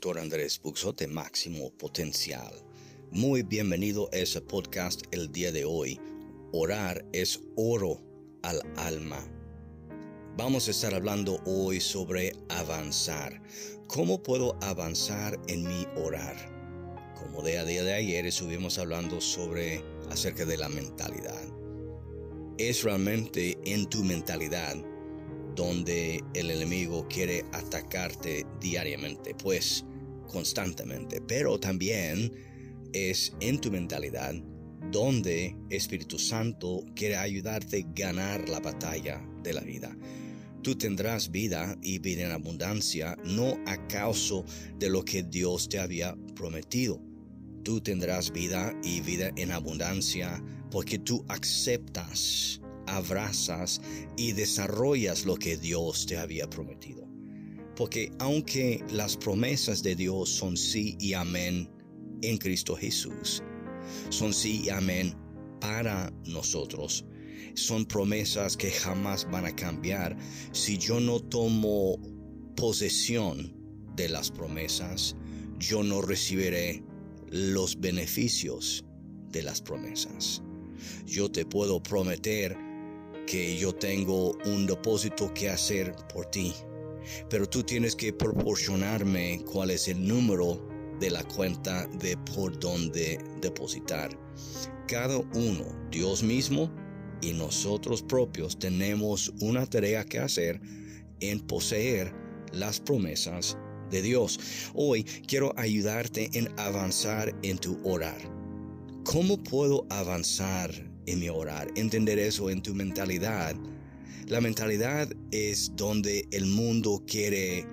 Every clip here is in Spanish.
doctor Andrés Buxote Máximo Potencial. Muy bienvenido a ese podcast el día de hoy. Orar es oro al alma. Vamos a estar hablando hoy sobre avanzar. ¿Cómo puedo avanzar en mi orar? Como de a día de ayer estuvimos hablando sobre acerca de la mentalidad. Es realmente en tu mentalidad donde el enemigo quiere atacarte diariamente, pues constantemente, pero también es en tu mentalidad donde Espíritu Santo quiere ayudarte a ganar la batalla de la vida. Tú tendrás vida y vida en abundancia, no a causa de lo que Dios te había prometido. Tú tendrás vida y vida en abundancia porque tú aceptas abrazas y desarrollas lo que Dios te había prometido. Porque aunque las promesas de Dios son sí y amén en Cristo Jesús, son sí y amén para nosotros, son promesas que jamás van a cambiar si yo no tomo posesión de las promesas, yo no recibiré los beneficios de las promesas. Yo te puedo prometer que yo tengo un depósito que hacer por ti. Pero tú tienes que proporcionarme cuál es el número de la cuenta de por dónde depositar. Cada uno, Dios mismo y nosotros propios, tenemos una tarea que hacer en poseer las promesas de Dios. Hoy quiero ayudarte en avanzar en tu orar. ¿Cómo puedo avanzar en mi orar, entender eso en tu mentalidad. La mentalidad es donde el mundo quiere eh,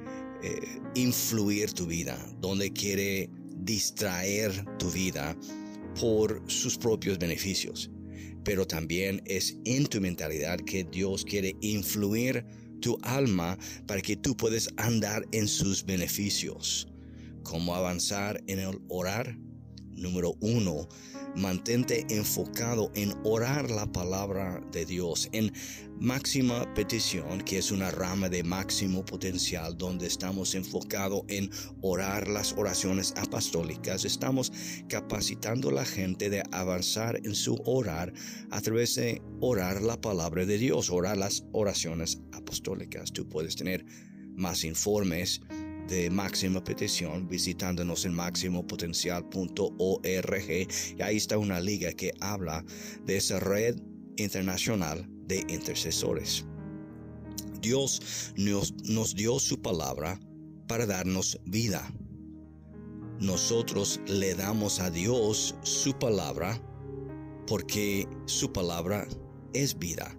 influir tu vida, donde quiere distraer tu vida por sus propios beneficios. Pero también es en tu mentalidad que Dios quiere influir tu alma para que tú puedas andar en sus beneficios. ¿Cómo avanzar en el orar? Número uno, mantente enfocado en orar la palabra de Dios, en máxima petición, que es una rama de máximo potencial, donde estamos enfocados en orar las oraciones apostólicas. Estamos capacitando a la gente de avanzar en su orar a través de orar la palabra de Dios, orar las oraciones apostólicas. Tú puedes tener más informes de máxima petición visitándonos en máximopotencial.org y ahí está una liga que habla de esa red internacional de intercesores. Dios nos, nos dio su palabra para darnos vida. Nosotros le damos a Dios su palabra porque su palabra es vida.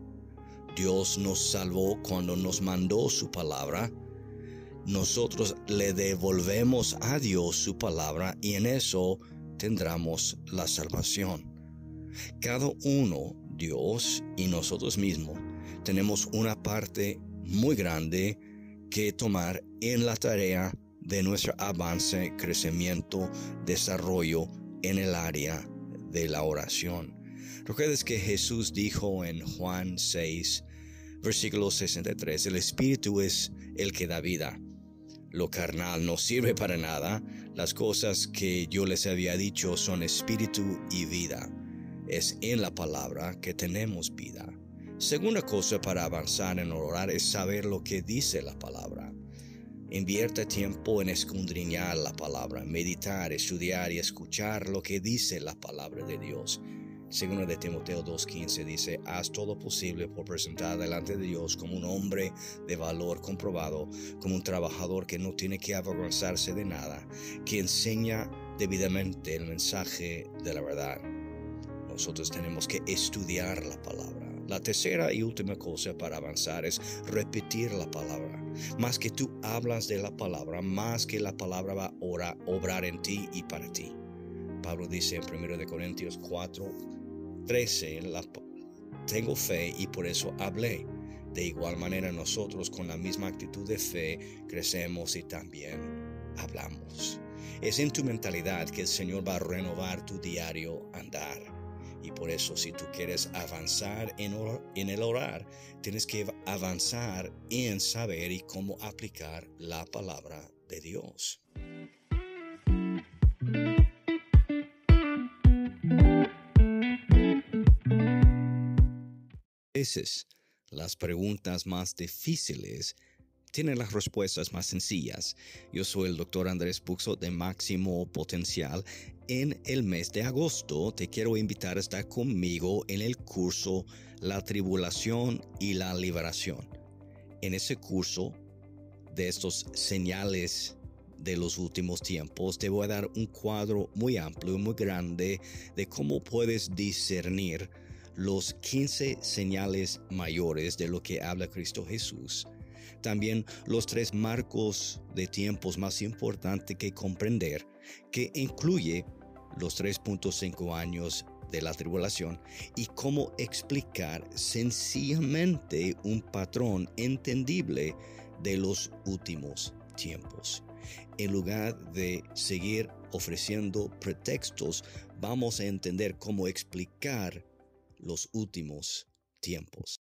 Dios nos salvó cuando nos mandó su palabra nosotros le devolvemos a Dios su palabra y en eso tendremos la salvación. Cada uno, Dios y nosotros mismos, tenemos una parte muy grande que tomar en la tarea de nuestro avance, crecimiento, desarrollo en el área de la oración. Recuerdes que Jesús dijo en Juan 6, versículo 63, el Espíritu es el que da vida lo carnal no sirve para nada. Las cosas que yo les había dicho son espíritu y vida. Es en la palabra que tenemos vida. Segunda cosa para avanzar en orar es saber lo que dice la palabra. Invierte tiempo en escudriñar la palabra, meditar, estudiar y escuchar lo que dice la palabra de Dios. Segundo de Timoteo 2.15 dice, haz todo posible por presentar delante de Dios como un hombre de valor comprobado, como un trabajador que no tiene que avergonzarse de nada, que enseña debidamente el mensaje de la verdad. Nosotros tenemos que estudiar la palabra. La tercera y última cosa para avanzar es repetir la palabra. Más que tú hablas de la palabra, más que la palabra va a obrar en ti y para ti. Pablo dice en 1 Corintios 4, 13, la, tengo fe y por eso hablé. De igual manera nosotros con la misma actitud de fe crecemos y también hablamos. Es en tu mentalidad que el Señor va a renovar tu diario andar. Y por eso si tú quieres avanzar en, en el orar, tienes que avanzar en saber y cómo aplicar la palabra de Dios. Las preguntas más difíciles tienen las respuestas más sencillas. Yo soy el doctor Andrés Puxo de Máximo Potencial. En el mes de agosto te quiero invitar a estar conmigo en el curso La Tribulación y la Liberación. En ese curso de estos señales de los últimos tiempos, te voy a dar un cuadro muy amplio, y muy grande de cómo puedes discernir los 15 señales mayores de lo que habla Cristo Jesús también los tres marcos de tiempos más importantes que comprender, que incluye los 3.5 años de la tribulación y cómo explicar sencillamente un patrón entendible de los últimos tiempos. En lugar de seguir ofreciendo pretextos, vamos a entender cómo explicar los últimos tiempos.